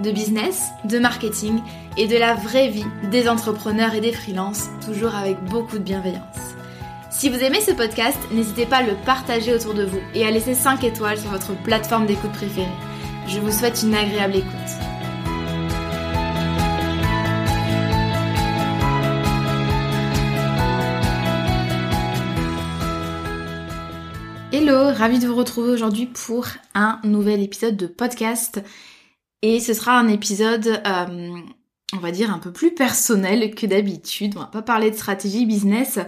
de business, de marketing et de la vraie vie des entrepreneurs et des freelances, toujours avec beaucoup de bienveillance. Si vous aimez ce podcast, n'hésitez pas à le partager autour de vous et à laisser 5 étoiles sur votre plateforme d'écoute préférée. Je vous souhaite une agréable écoute. Hello, ravi de vous retrouver aujourd'hui pour un nouvel épisode de podcast. Et ce sera un épisode, euh, on va dire, un peu plus personnel que d'habitude. On va pas parler de stratégie business.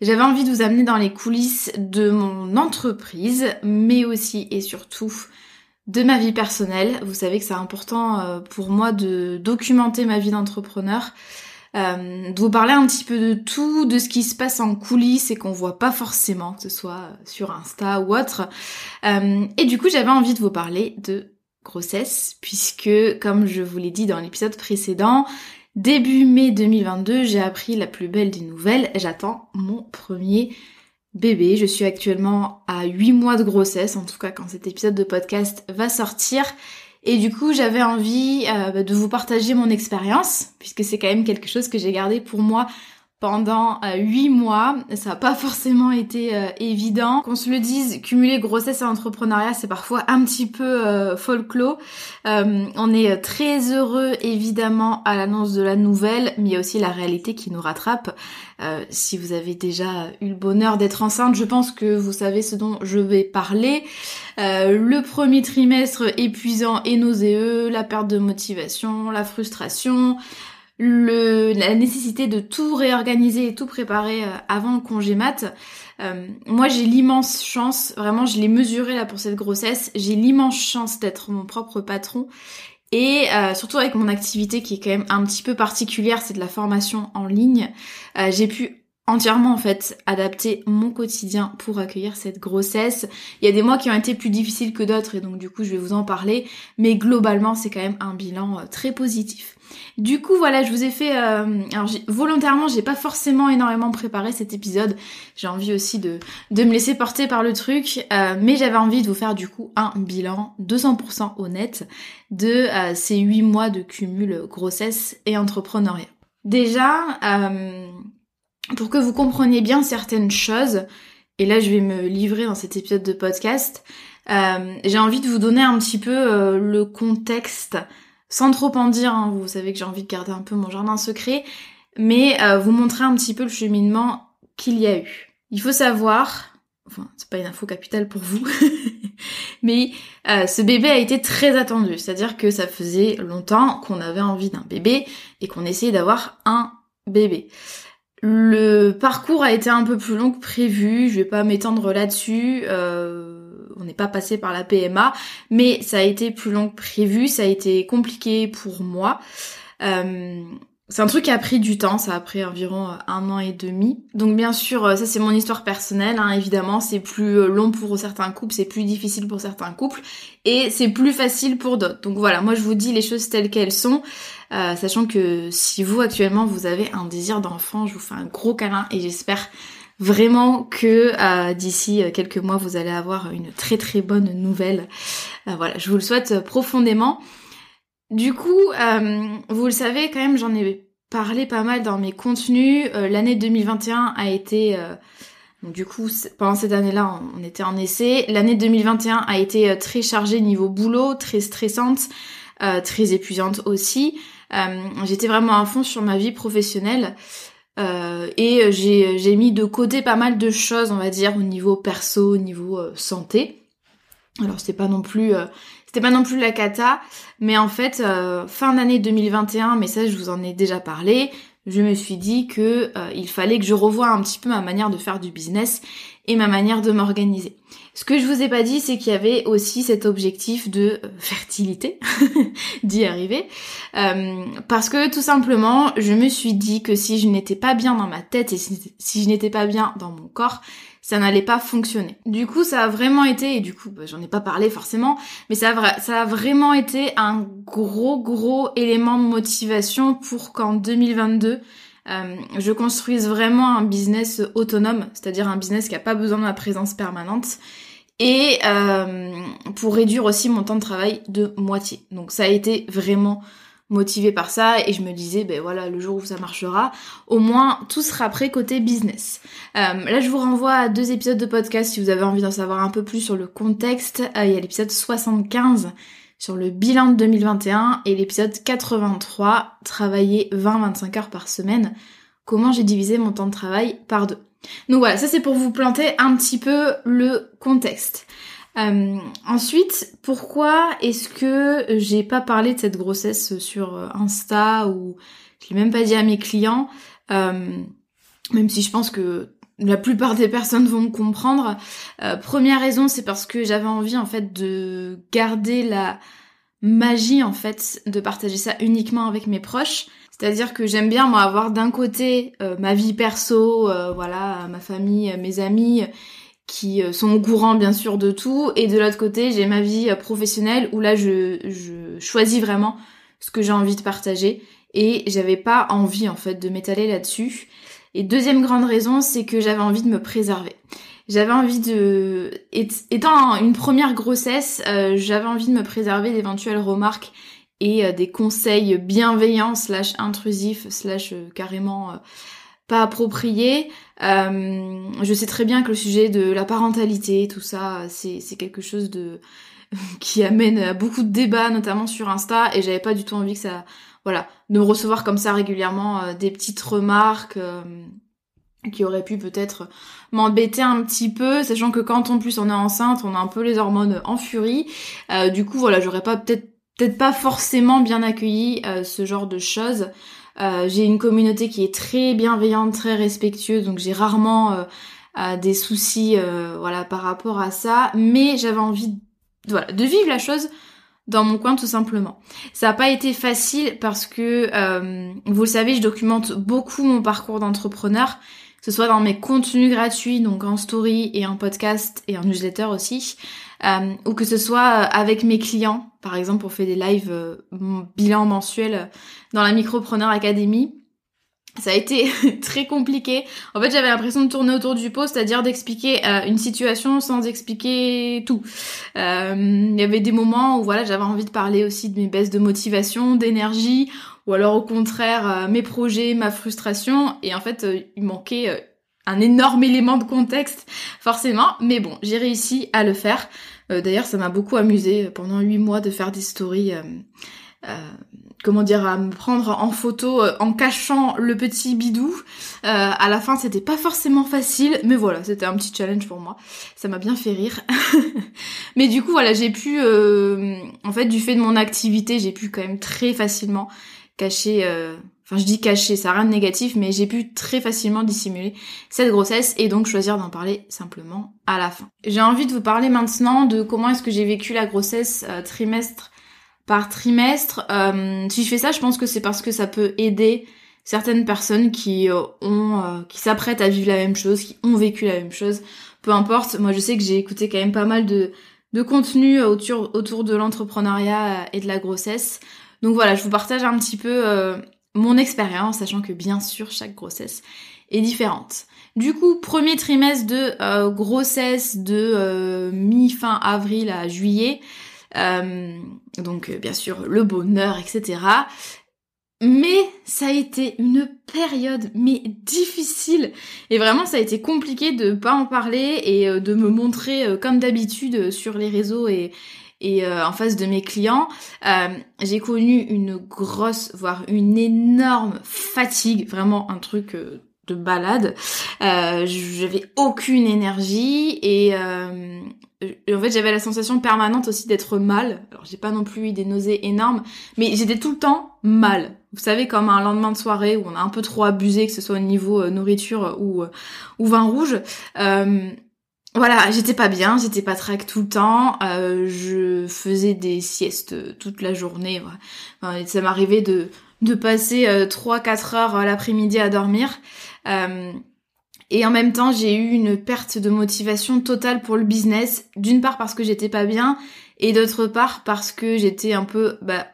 J'avais envie de vous amener dans les coulisses de mon entreprise, mais aussi et surtout de ma vie personnelle. Vous savez que c'est important euh, pour moi de documenter ma vie d'entrepreneur. Euh, de vous parler un petit peu de tout, de ce qui se passe en coulisses et qu'on voit pas forcément, que ce soit sur Insta ou autre. et du coup, j'avais envie de vous parler de grossesse, puisque comme je vous l'ai dit dans l'épisode précédent, début mai 2022, j'ai appris la plus belle des nouvelles, j'attends mon premier bébé. Je suis actuellement à 8 mois de grossesse, en tout cas quand cet épisode de podcast va sortir. Et du coup, j'avais envie euh, de vous partager mon expérience, puisque c'est quand même quelque chose que j'ai gardé pour moi pendant euh, huit mois. Ça n'a pas forcément été euh, évident. Qu'on se le dise, cumuler grossesse et entrepreneuriat, c'est parfois un petit peu euh, folklore. on est très heureux évidemment à l'annonce de la nouvelle, mais il y a aussi la réalité qui nous rattrape. si vous avez déjà eu le bonheur d'être enceinte, je pense que vous savez ce dont je vais parler. le premier trimestre épuisant et nauséeux, la perte de motivation, la frustration, la nécessité de tout réorganiser et tout préparer euh, avant le congé mat. Euh, moi j'ai l'immense chance, vraiment je l'ai mesuré là pour cette grossesse, j'ai l'immense chance d'être mon propre patron. Et euh, surtout avec mon activité qui est quand même un petit peu particulière, c'est de la formation en ligne, j'ai pu entièrement en fait adapter mon quotidien pour accueillir cette grossesse. Il y a des mois qui ont été plus difficiles que d'autres et donc du coup je vais vous en parler, mais globalement c'est quand même un bilan très positif. Du coup, voilà, je vous ai fait. Euh, alors, volontairement, j'ai pas forcément énormément préparé cet épisode. J'ai envie aussi de, de me laisser porter par le truc, euh, mais j'avais envie de vous faire du coup un bilan 200% honnête de euh, ces 8 mois de cumul grossesse et entrepreneuriat. Déjà, pour que vous compreniez bien certaines choses, et là je vais me livrer dans cet épisode de podcast, j'ai envie de vous donner un petit peu le contexte sans trop en dire, hein, vous savez que j'ai envie de garder un peu mon jardin secret, mais euh, vous montrer un petit peu le cheminement qu'il y a eu. Il faut savoir, enfin c'est pas une info capitale pour vous, mais euh, ce bébé a été très attendu, c'est-à-dire que ça faisait longtemps qu'on avait envie d'un bébé et qu'on essayait d'avoir un bébé. Le parcours a été un peu plus long que prévu, je vais pas m'étendre là-dessus. Euh, on n'est pas passé par la PMA, mais ça a été plus long que prévu, ça a été compliqué pour moi. Euh, c'est un truc qui a pris du temps, ça a pris environ euh, un an et demi. Donc bien sûr, euh, ça c'est mon histoire personnelle, hein, évidemment, c'est plus long pour certains couples, c'est plus difficile pour certains couples, et c'est plus facile pour d'autres. Donc voilà, moi je vous dis les choses telles qu'elles sont, sachant que si vous actuellement vous avez un désir d'enfant, je vous fais un gros câlin et j'espère vraiment que euh, d'ici euh, quelques mois vous allez avoir une très très bonne nouvelle. Euh, voilà, je vous le souhaite profondément. Du coup, vous le savez quand même, j'en ai parlé pas mal dans mes contenus. L'année 2021 a été donc du coup, pendant cette année-là, on était en essai. L'année 2021 a été très chargée niveau boulot, très stressante, très épuisante aussi. j'étais vraiment à fond sur ma vie professionnelle. et j'ai mis de côté pas mal de choses, on va dire, au niveau perso, au niveau santé. Alors c'était pas non plus c'était pas non plus la cata, mais en fait fin d'année 2021, mais ça je vous en ai déjà parlé, je me suis dit que euh, il fallait que je revoie un petit peu ma manière de faire du business et ma manière de m'organiser. Ce que je vous ai pas dit, c'est qu'il y avait aussi cet objectif de euh, fertilité, d'y arriver, euh, parce que tout simplement, je me suis dit que si je n'étais pas bien dans ma tête et si je n'étais pas bien dans mon corps, ça n'allait pas fonctionner. Du coup, ça a vraiment été, et du coup, bah, j'en ai pas parlé forcément, mais ça a, vraiment été un gros, gros élément de motivation pour qu'en 2022, euh, je construise vraiment un business autonome, c'est-à-dire un business qui a pas besoin de ma présence permanente, et euh, pour réduire aussi mon temps de travail de moitié. Donc ça a été vraiment motivée par ça et je me disais ben voilà le jour où ça marchera au moins tout sera prêt côté business. Euh, là je vous renvoie à deux épisodes de podcast si vous avez envie d'en savoir un peu plus sur le contexte. Euh, il y a l'épisode 75 sur le bilan de 2021 et l'épisode 83 travailler 20-25 heures par semaine. Comment j'ai divisé mon temps de travail par deux. Donc voilà ça c'est pour vous planter un petit peu le contexte euh, ensuite, pourquoi est-ce que j'ai pas parlé de cette grossesse sur euh, Insta ou je l'ai même pas dit à mes clients, euh, même si je pense que la plupart des personnes vont me comprendre. première raison, c'est parce que j'avais envie en fait de garder la magie en fait de partager ça uniquement avec mes proches. C'est-à-dire que j'aime bien moi avoir d'un côté ma vie perso, voilà, ma famille, mes amis qui euh, sont au courant bien sûr de tout. Et de l'autre côté j'ai ma vie euh, professionnelle où là je, je choisis vraiment ce que j'ai envie de partager. Et j'avais pas envie en fait de m'étaler là-dessus. Et deuxième grande raison c'est que j'avais envie de me préserver. J'avais envie de étant une première grossesse euh, j'avais envie de me préserver d'éventuelles remarques et des conseils bienveillants slash intrusifs slash carrément pas approprié. Euh, je sais très bien que le sujet de la parentalité, tout ça, c'est quelque chose de qui amène à beaucoup de débats, notamment sur Insta, et j'avais pas du tout envie que ça, voilà, de recevoir comme ça régulièrement euh, des petites remarques euh, qui auraient pu peut-être m'embêter un petit peu, sachant que quand en plus on est enceinte, on a un peu les hormones en furie. du coup, voilà, j'aurais pas peut-être peut-être pas forcément bien accueilli ce genre de choses. Euh, j'ai une communauté qui est très bienveillante, très respectueuse, donc j'ai rarement euh, des soucis euh, voilà par rapport à ça. Mais j'avais envie voilà, de vivre la chose dans mon coin tout simplement. Ça n'a pas été facile parce que, vous le savez, je documente beaucoup mon parcours d'entrepreneur, que ce soit dans mes contenus gratuits, donc en story et en podcast et en newsletter aussi, euh, ou que ce soit avec mes clients, par exemple on fait des lives euh, bilan mensuel dans la Micropreneur Academy. Ça a été très compliqué. En fait, j'avais l'impression de tourner autour du pot, c'est-à-dire d'expliquer euh, une situation sans expliquer tout. Il y avait des moments où voilà, j'avais envie de parler aussi de mes baisses de motivation, d'énergie, ou alors au contraire mes projets, ma frustration. Et en fait, il manquait un énorme élément de contexte, forcément. Mais bon, j'ai réussi à le faire. Euh, d'ailleurs, ça m'a beaucoup amusé pendant huit mois de faire des stories. Euh, euh, comment dire, à me prendre en photo en cachant le petit bidou. à la fin, c'était pas forcément facile, mais voilà, c'était un petit challenge pour moi. Ça m'a bien fait rire. mais du coup, voilà, j'ai pu, en fait, du fait de mon activité, j'ai pu quand même très facilement cacher Enfin, je dis caché, ça n'a rien de négatif, mais j'ai pu très facilement dissimuler cette grossesse et donc choisir d'en parler simplement à la fin. J'ai envie de vous parler maintenant de comment est-ce que j'ai vécu la grossesse euh, trimestre par trimestre. Euh, si je fais ça, je pense que c'est parce que ça peut aider certaines personnes qui euh, ont, qui s'apprêtent à vivre la même chose, qui ont vécu la même chose. Peu importe. Moi, je sais que j'ai écouté quand même pas mal de de contenu autour autour de l'entrepreneuriat et de la grossesse. Donc voilà, je vous partage un petit peu mon expérience, sachant que bien sûr chaque grossesse est différente. Du coup, premier trimestre de euh, grossesse de euh, mi-fin avril à juillet, euh, donc bien sûr le bonheur, etc. Mais ça a été une période mais difficile et vraiment ça a été compliqué de pas en parler et de me montrer comme d'habitude sur les réseaux et et euh, en face de mes clients, j'ai connu une grosse voire une énorme fatigue, vraiment un truc de balade. j'avais aucune énergie et en fait j'avais la sensation permanente aussi d'être mal. Alors j'ai pas non plus eu des nausées énormes, mais j'étais tout le temps mal. Vous savez, comme un lendemain de soirée où on a un peu trop abusé, que ce soit au niveau euh, nourriture ou, euh, ou vin rouge. Euh, voilà, j'étais pas bien, j'étais pas track tout le temps, je faisais des siestes toute la journée. ça m'arrivait de, de passer 3-4 heures l'après-midi à dormir. et en même temps, j'ai eu une perte de motivation totale pour le business. D'une part parce que j'étais pas bien, et d'autre part parce que j'étais un peu bah,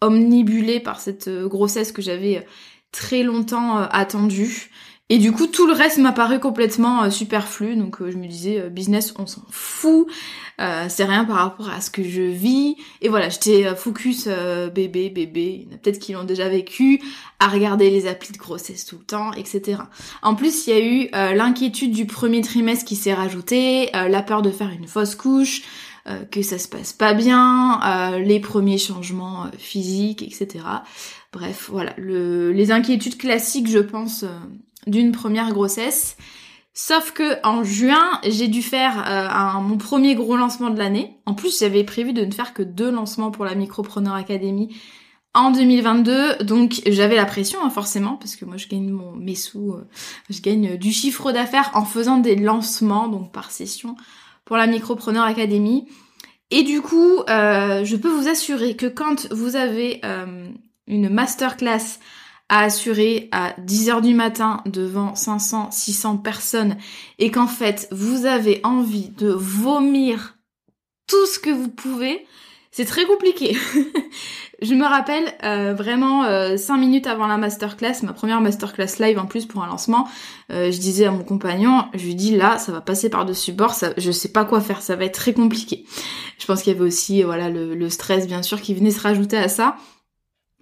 omnibulée par cette euh, grossesse que j'avais euh, très longtemps euh, attendue. Et du coup, tout le reste m'a paru complètement superflu. Donc, je me disais, business, on s'en fout. c'est rien par rapport à ce que je vis. Et voilà, j'étais focus bébé, bébé. Il y en a peut-être qui l'ont déjà vécu, à regarder les applis de grossesse tout le temps, etc. En plus, il y a eu l'inquiétude du premier trimestre qui s'est rajoutée, la peur de faire une fausse couche, euh, que ça se passe pas bien, euh, les premiers changements euh, physiques, etc. Bref, voilà, les inquiétudes classiques, je pense, d'une première grossesse. Sauf que en juin, j'ai dû faire mon premier gros lancement de l'année. En plus, j'avais prévu de ne faire que deux lancements pour la Micropreneur Academy en 2022. Donc j'avais la pression hein, forcément parce que moi je gagne mon, mes sous, je gagne du chiffre d'affaires en faisant des lancements donc par session pour la Micropreneur Academy. Et du coup, euh, je peux vous assurer que quand vous avez euh, une masterclass à assurer à 10h du matin devant 500, 600 personnes et qu'en fait vous avez envie de vomir tout ce que vous pouvez, c'est très compliqué. Je me rappelle euh, vraiment euh, cinq minutes avant la masterclass, ma première masterclass live en plus pour un lancement, euh, je disais à mon compagnon, je lui dis là, ça va passer par-dessus bord, ça, je sais pas quoi faire, ça va être très compliqué. Je pense qu'il y avait aussi voilà le, stress bien sûr qui venait se rajouter à ça.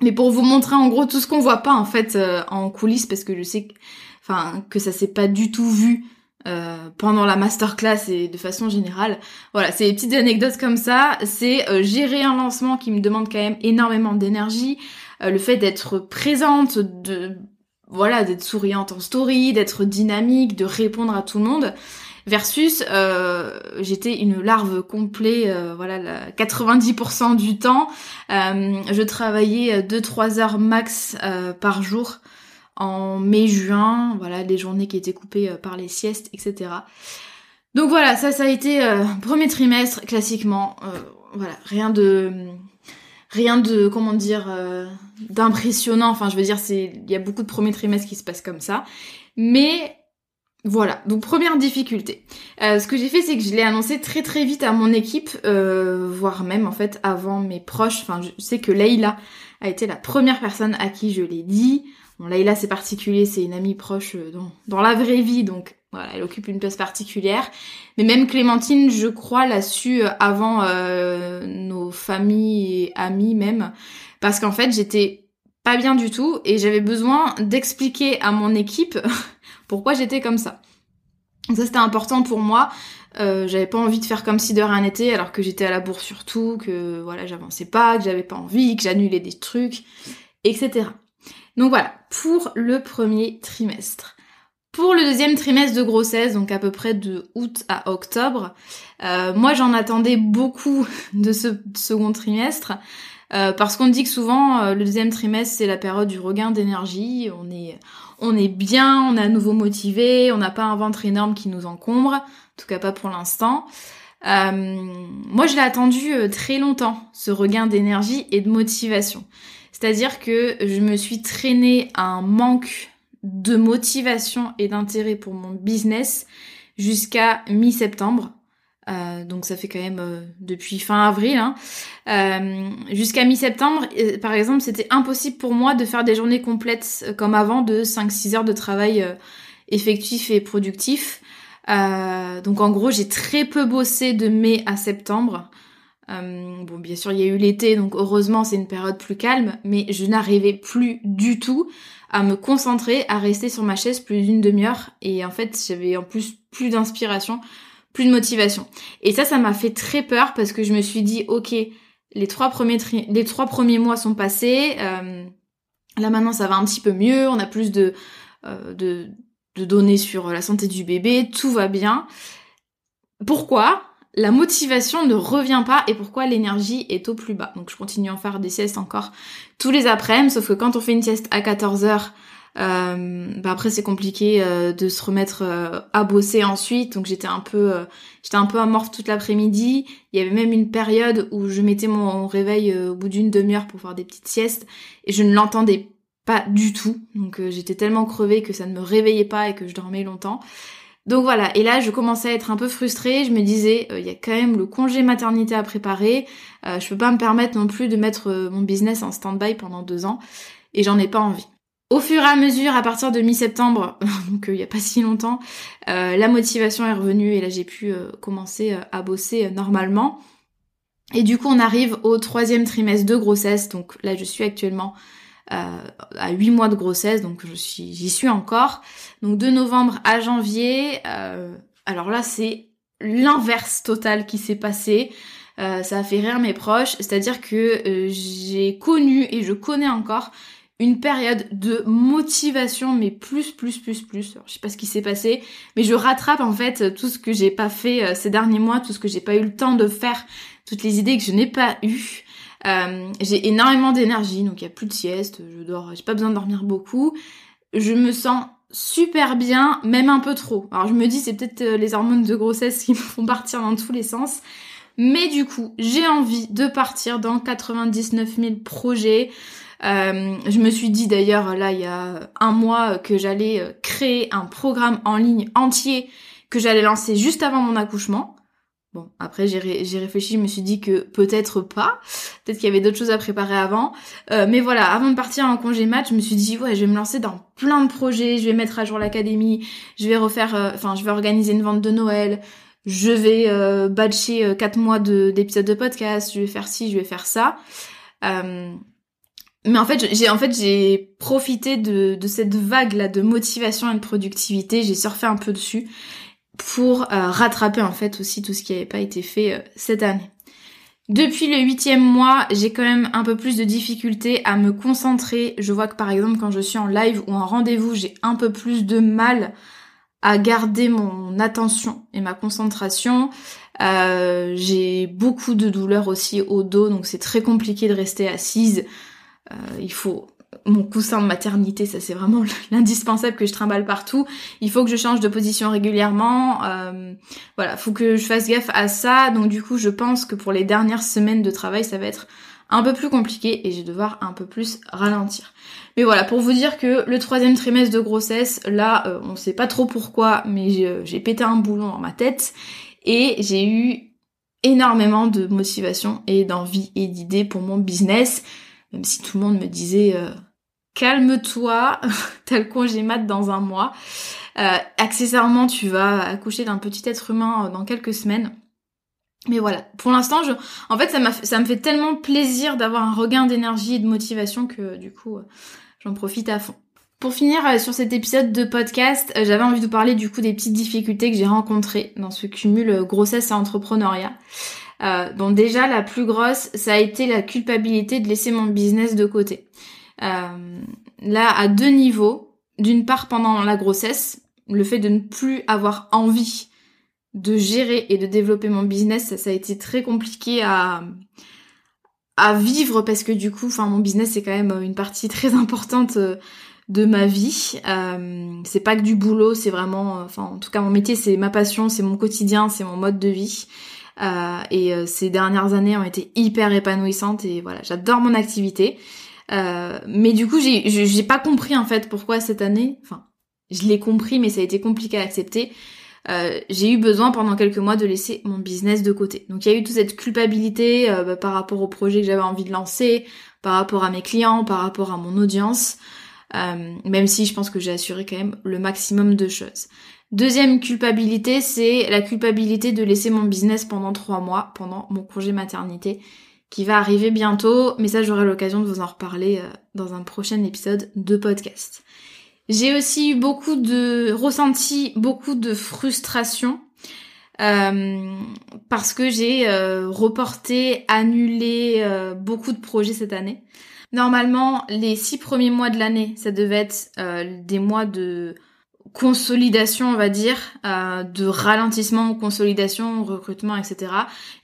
Mais pour vous montrer en gros tout ce qu'on voit pas en fait en coulisses, parce que je sais que, enfin, que ça s'est pas du tout vu euh, pendant la masterclass et de façon générale. Voilà, c'est des petites anecdotes comme ça. C'est euh, gérer un lancement qui me demande quand même énormément d'énergie. Euh, le fait d'être présente, de voilà, d'être souriante en story, d'être dynamique, de répondre à tout le monde. Versus, j'étais une larve complète, voilà, 90% du temps. je travaillais 2-3 heures max par jour en mai-juin, voilà, les journées qui étaient coupées euh, par les siestes, etc. Donc voilà, ça, ça a été euh, premier trimestre, classiquement. Euh, voilà, rien de, rien de, comment dire, d'impressionnant. Enfin, je veux dire, il y a beaucoup de premiers trimestres qui se passent comme ça. Mais voilà, donc première difficulté. ce que j'ai fait, c'est que je l'ai annoncé très très vite à mon équipe, voire même en fait avant mes proches. Enfin, je sais que Leïla a été la première personne à qui je l'ai dit. Bon, Laïla, c'est particulier, c'est une amie proche euh, dans, dans la vraie vie, donc voilà, elle occupe une place particulière. Mais même Clémentine, je crois, l'a su euh, avant euh, nos familles et amis même, parce qu'en fait, j'étais pas bien du tout et j'avais besoin d'expliquer à mon équipe pourquoi j'étais comme ça. Ça, c'était important pour moi. Euh, j'avais pas envie de faire comme si de rien n'était, alors que j'étais à la bourse surtout, que voilà, j'avançais pas, que j'avais pas envie, que j'annulais des trucs, etc. Donc voilà, pour le premier trimestre. Pour le deuxième trimestre de grossesse, donc à peu près de août à octobre, euh, moi j'en attendais beaucoup de ce second trimestre. Euh, parce qu'on dit que souvent euh, le deuxième trimestre c'est la période du regain d'énergie, on est, on est bien, on est à nouveau motivé, on n'a pas un ventre énorme qui nous encombre, en tout cas pas pour l'instant. moi je l'ai attendu très longtemps, ce regain d'énergie et de motivation. C'est-à-dire que je me suis traînée à un manque de motivation et d'intérêt pour mon business jusqu'à mi-septembre. Euh, donc ça fait quand même euh, depuis fin avril. Hein. Euh, jusqu'à mi-septembre, par exemple, c'était impossible pour moi de faire des journées complètes comme avant de 5-6 heures de travail effectif et productif. donc en gros, j'ai très peu bossé de mai à septembre. bon, bien sûr, il y a eu l'été, donc heureusement, c'est une période plus calme, mais je n'arrivais plus du tout à me concentrer, à rester sur ma chaise plus d'une demi-heure. Et en fait, j'avais en plus plus d'inspiration, plus de motivation. Et ça, ça m'a fait très peur parce que je me suis dit, ok, les trois premiers, les trois premiers mois sont passés. Euh, là maintenant, ça va un petit peu mieux. On a plus de, euh, de, de données sur la santé du bébé. Tout va bien. Pourquoi la motivation ne revient pas et pourquoi l'énergie est au plus bas? Donc je continue à en faire des siestes encore tous les après-midi, sauf que quand on fait une sieste à 14 heures, euh, bah après c'est compliqué euh, de se remettre euh, à bosser ensuite, donc j'étais un peu j'étais un peu amorphe toute l'après-midi. Il y avait même une période où je mettais mon réveil au bout d'une demi-heure pour faire des petites siestes et je ne l'entendais pas du tout. Donc j'étais tellement crevée que ça ne me réveillait pas et que je dormais longtemps. Donc voilà, et là je commençais à être un peu frustrée, je me disais, il y a quand même le congé maternité à préparer, je peux pas me permettre non plus de mettre mon business en stand-by pendant deux ans, et j'en ai pas envie. Au fur et à mesure, à partir de mi-septembre, donc euh, il n'y a pas si longtemps, euh, la motivation est revenue et là j'ai pu euh, commencer à bosser normalement. Et du coup on arrive au troisième trimestre de grossesse, donc là je suis actuellement à 8 mois de grossesse, donc j'y suis encore. Donc de novembre à janvier, alors là c'est l'inverse total qui s'est passé. ça a fait rire mes proches, c'est-à-dire que j'ai connu et je connais encore une période de motivation, mais plus, plus, plus, plus. je sais pas ce qui s'est passé, mais je rattrape en fait tout ce que j'ai pas fait euh, ces derniers mois, tout ce que j'ai pas eu le temps de faire, toutes les idées que je n'ai pas eues. Euh, j'ai énormément d'énergie, donc il y a plus de sieste, je dors, j'ai pas besoin de dormir beaucoup. Je me sens super bien, même un peu trop. Alors je me dis c'est peut-être euh, les hormones de grossesse qui me font partir dans tous les sens. Mais du coup, j'ai envie de partir dans 99 000 projets. Euh, je me suis dit d'ailleurs là il y a un mois que j'allais euh, créer un programme en ligne entier que j'allais lancer juste avant mon accouchement. Bon, après j'ai réfléchi, je me suis dit que peut-être pas, peut-être qu'il y avait d'autres choses à préparer avant. Euh, mais voilà, avant de partir en congé match, je me suis dit ouais, je vais me lancer dans plein de projets, je vais mettre à jour l'académie, je vais refaire, enfin je vais organiser une vente de Noël, je vais euh, batcher 4 mois d'épisodes de, podcast, je vais faire ci, je vais faire ça. Mais en fait, j'ai en fait j'ai profité de, de cette vague là de motivation et de productivité. J'ai surfé un peu dessus pour euh, rattraper en fait aussi tout ce qui n'avait pas été fait euh, cette année. Depuis le huitième mois, j'ai quand même un peu plus de difficultés à me concentrer. Je vois que par exemple quand je suis en live ou en rendez-vous, j'ai un peu plus de mal à garder mon attention et ma concentration. Euh, j'ai beaucoup de douleurs aussi au dos, donc c'est très compliqué de rester assise. Euh, il faut mon coussin de maternité, ça c'est vraiment l'indispensable que je trimballe partout. Il faut que je change de position régulièrement. Euh, voilà, faut que je fasse gaffe à ça. Donc du coup, je pense que pour les dernières semaines de travail, ça va être un peu plus compliqué et je vais devoir un peu plus ralentir. Mais voilà, pour vous dire que le troisième trimestre de grossesse, là, euh, on sait pas trop pourquoi, mais j'ai pété un boulon dans ma tête et j'ai eu énormément de motivation et d'envie et d'idées pour mon business même si tout le monde me disait euh, calme-toi, t'as le congé mat dans un mois. Euh, accessoirement, tu vas accoucher d'un petit être humain euh, dans quelques semaines. Mais voilà, pour l'instant, en fait, ça, ça me fait tellement plaisir d'avoir un regain d'énergie et de motivation que du coup, j'en profite à fond. Pour finir sur cet épisode de podcast, j'avais envie de vous parler du coup des petites difficultés que j'ai rencontrées dans ce cumul grossesse et entrepreneuriat. Euh, donc déjà la plus grosse, ça a été la culpabilité de laisser mon business de côté. Euh, là, à deux niveaux. D'une part, pendant la grossesse, le fait de ne plus avoir envie de gérer et de développer mon business, ça, a été très compliqué à, à vivre parce que du coup, enfin, mon business c'est quand même une partie très importante euh, de ma vie. Euh, c'est pas que du boulot, c'est vraiment, enfin, en tout cas, mon métier c'est ma passion, c'est mon quotidien, c'est mon mode de vie. Euh, et euh, ces dernières années ont été hyper épanouissantes et voilà, j'adore mon activité. Euh, mais du coup, j'ai, pas compris en fait pourquoi cette année, enfin, je l'ai compris, mais ça a été compliqué à accepter. Euh, j'ai eu besoin pendant quelques mois de laisser mon business de côté. Donc il y a eu toute cette culpabilité euh, bah, par rapport au projet que j'avais envie de lancer, par rapport à mes clients, par rapport à mon audience, euh, même si je pense que j'ai assuré quand même le maximum de choses. Deuxième culpabilité, c'est la culpabilité de laisser mon business pendant trois mois, pendant mon congé maternité, qui va arriver bientôt, mais ça j'aurai l'occasion de vous en reparler euh, dans un prochain épisode de podcast. J'ai aussi eu beaucoup de ressenti, beaucoup de frustration euh, parce que j'ai euh, reporté, annulé beaucoup de projets cette année. Normalement, les six premiers mois de l'année, ça devait être des mois de consolidation, on va dire, euh, de ralentissement, consolidation, recrutement, etc.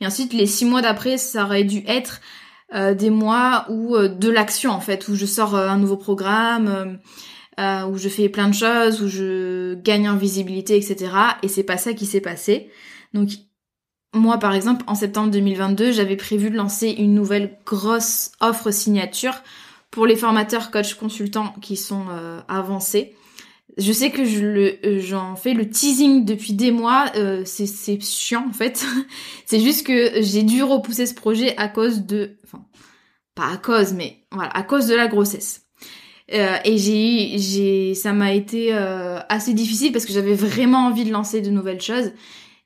Et ensuite, les six mois d'après, ça aurait dû être euh, des mois où euh, de l'action en fait, où je sors un nouveau programme, où je fais plein de choses, où je gagne en visibilité, etc. Et c'est pas ça qui s'est passé. Donc moi, par exemple, en septembre 2022, j'avais prévu de lancer une nouvelle grosse offre signature pour les formateurs, coachs, consultants qui sont avancés. Je sais que je le, euh, j'en fais le teasing depuis des mois, euh, c'est, chiant en fait. c'est juste que j'ai dû repousser ce projet à cause de, enfin, pas à cause, mais voilà, à cause de la grossesse. Euh, et j'ai, j'ai, ça m'a été assez difficile parce que j'avais vraiment envie de lancer de nouvelles choses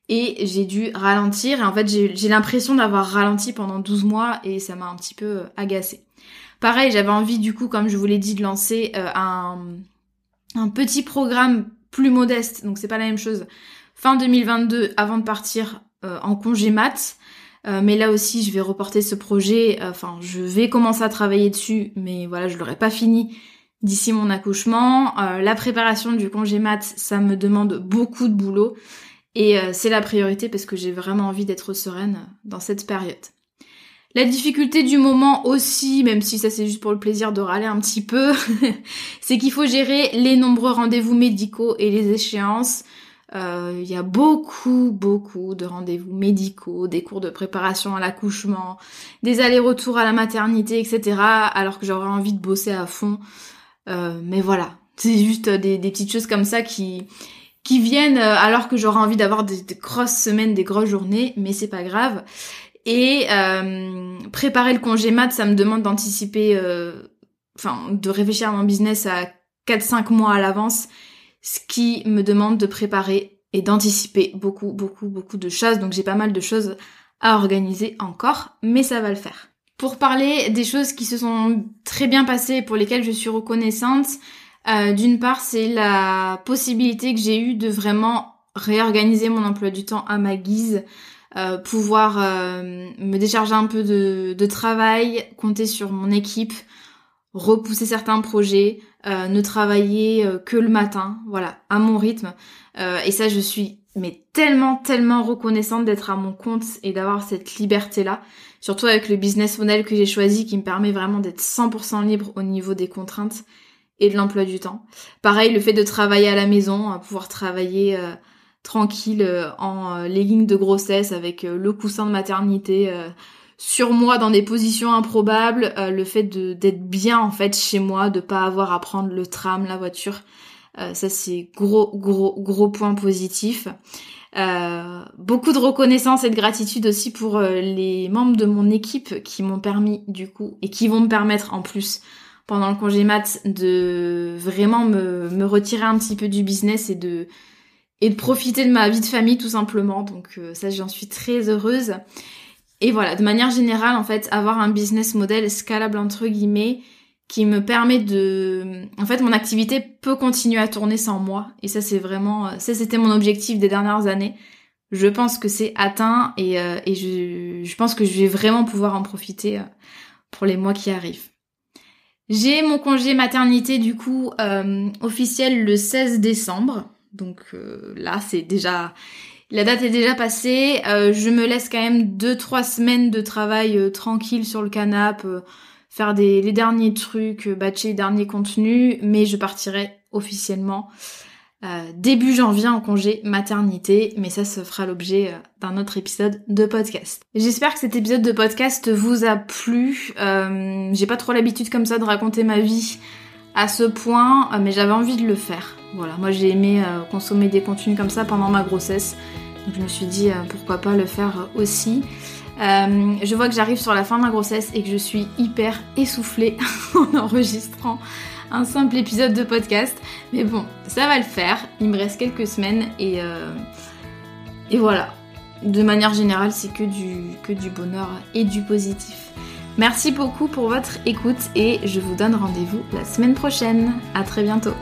et j'ai dû ralentir. Et en fait, j'ai, l'impression d'avoir ralenti pendant 12 mois et ça m'a un petit peu agacé. Pareil, j'avais envie du coup, comme je vous l'ai dit, de lancer un un petit programme plus modeste, donc c'est pas la même chose. Fin 2022, avant de partir euh, en congé mat. Euh, mais là aussi, je vais reporter ce projet. Euh, enfin, je vais commencer à travailler dessus, mais voilà, je l'aurai pas fini d'ici mon accouchement. la préparation du congé mat, ça me demande beaucoup de boulot. Et c'est la priorité parce que j'ai vraiment envie d'être sereine dans cette période. La difficulté du moment aussi, même si ça c'est juste pour le plaisir de râler un petit peu, c'est qu'il faut gérer les nombreux rendez-vous médicaux et les échéances. Euh, il y a beaucoup, beaucoup de rendez-vous médicaux, des cours de préparation à l'accouchement, des allers-retours à la maternité, etc. Alors que j'aurais envie de bosser à fond. Euh, mais voilà, c'est juste des, petites choses comme ça qui viennent euh, alors que j'aurais envie d'avoir des, grosses semaines, des grosses journées, mais c'est pas grave. Et euh, préparer le congé mat, ça me demande d'anticiper, euh, enfin de réfléchir à mon business à 4-5 mois à l'avance, ce qui me demande de préparer et d'anticiper beaucoup, beaucoup, beaucoup de choses. Donc j'ai pas mal de choses à organiser encore, mais ça va le faire. Pour parler des choses qui se sont très bien passées et pour lesquelles je suis reconnaissante, euh, d'une part c'est la possibilité que j'ai eue de vraiment réorganiser mon emploi du temps à ma guise. Euh, pouvoir euh, me décharger un peu de, travail, compter sur mon équipe, repousser certains projets, euh, ne travailler que le matin, voilà, à mon rythme. et ça, je suis mais tellement, tellement reconnaissante d'être à mon compte et d'avoir cette liberté-là, surtout avec le business model que j'ai choisi qui me permet vraiment d'être 100% libre au niveau des contraintes et de l'emploi du temps. Pareil, le fait de travailler à la maison, pouvoir travailler tranquille euh, en euh, les lignes de grossesse avec euh, le coussin de maternité sur moi dans des positions improbables, le fait d'être bien en fait chez moi, de pas avoir à prendre le tram, la voiture, ça c'est gros gros gros point positif. beaucoup de reconnaissance et de gratitude aussi pour les membres de mon équipe qui m'ont permis du coup et qui vont me permettre en plus pendant le congé mat de vraiment me, me retirer un petit peu du business et de et de profiter de ma vie de famille tout simplement. Donc euh, ça j'en suis très heureuse. Et voilà, de manière générale en fait, avoir un business model scalable entre guillemets qui me permet de en fait mon activité peut continuer à tourner sans moi et ça c'est vraiment ça c'était mon objectif des dernières années. Je pense que c'est atteint et, euh, et je, je, pense que je vais vraiment pouvoir en profiter euh, pour les mois qui arrivent. J'ai mon congé maternité du coup officiel le 16 décembre. Donc euh, là, c'est déjà... La date est déjà passée. Euh, je me laisse quand même 2-3 semaines de travail euh, tranquille sur le canapé, faire des, les derniers trucs, batcher les derniers contenus, mais je partirai officiellement début janvier en congé maternité, mais ça se fera l'objet d'un autre épisode de podcast. J'espère que cet épisode de podcast vous a plu. J'ai pas trop l'habitude comme ça de raconter ma vie à ce point, mais j'avais envie de le faire. Voilà, moi j'ai aimé euh, consommer des contenus comme ça pendant ma grossesse. Je me suis dit euh, pourquoi pas le faire aussi. Euh, je vois que j'arrive sur la fin de ma grossesse et que je suis hyper essoufflée en enregistrant un simple épisode de podcast. Mais bon, ça va le faire. Il me reste quelques semaines et, voilà. De manière générale, c'est que du bonheur et du positif. Merci beaucoup pour votre écoute et je vous donne rendez-vous la semaine prochaine. À très bientôt.